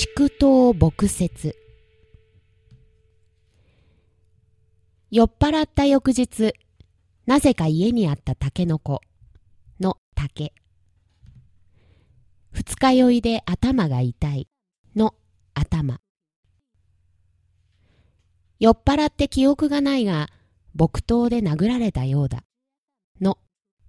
畜頭牧説酔っ払った翌日なぜか家にあったタケノコの竹。二日酔いで頭が痛いの頭。酔っ払って記憶がないが木刀で殴られたようだの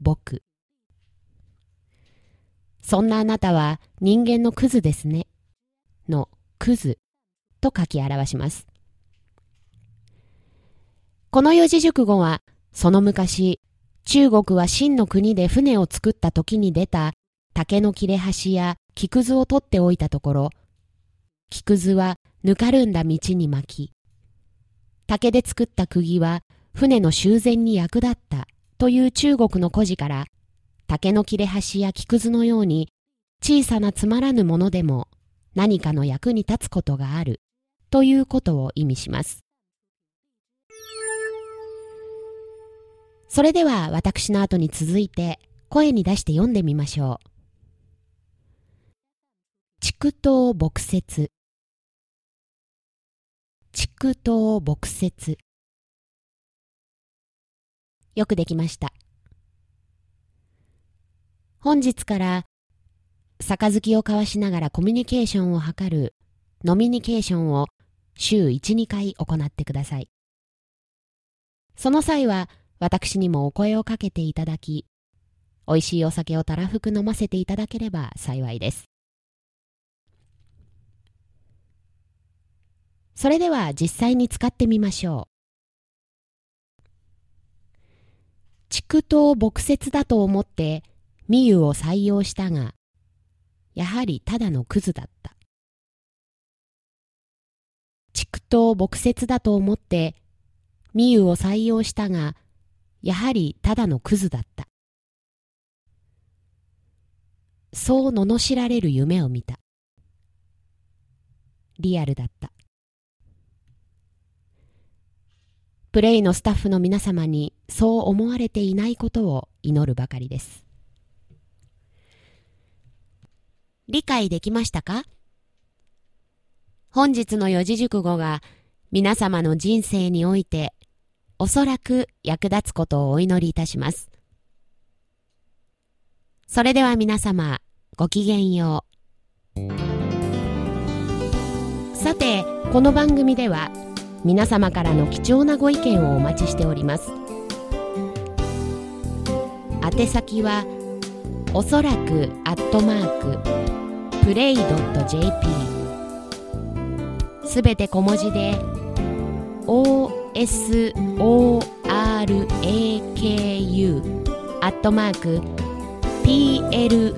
僕。そんなあなたは人間のクズですね。クズと書き表します。この四字熟語は、その昔、中国は秦の国で船を作った時に出た竹の切れ端や木くずを取っておいたところ、木くずはぬかるんだ道に巻き、竹で作った釘は船の修繕に役立ったという中国の故事から、竹の切れ端や木くずのように小さなつまらぬものでも何かの役に立つことがあるということを意味します。それでは私の後に続いて声に出して読んでみましょう。畜頭牧説畜頭牧説よくできました。本日から杯を交わしながらコミュニケーションを図るノミニケーションを週1、2回行ってください。その際は私にもお声をかけていただき、美味しいお酒をたらふく飲ませていただければ幸いです。それでは実際に使ってみましょう。畜頭牧説だと思って、ミユを採用したが、やはりただのクズだった。畜頭牧説だと思って、ミユを採用したが、やはりただのクズだった。そう罵られる夢を見た。リアルだった。プレイのスタッフの皆様にそう思われていないことを祈るばかりです。理解できましたか？本日の四字熟語が皆様の人生においておそらく役立つことをお祈りいたします。それでは皆様ごきげんよう。さて、この番組では皆様からの貴重なご意見をお待ちしております。宛先はおそらくアットマークプレイ .jp すべて小文字で OSORAKU アットマーク PLRAY.jp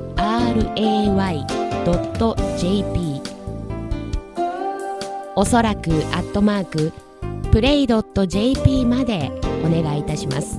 おそらくアットマークプレイ .jp までお願いいたします。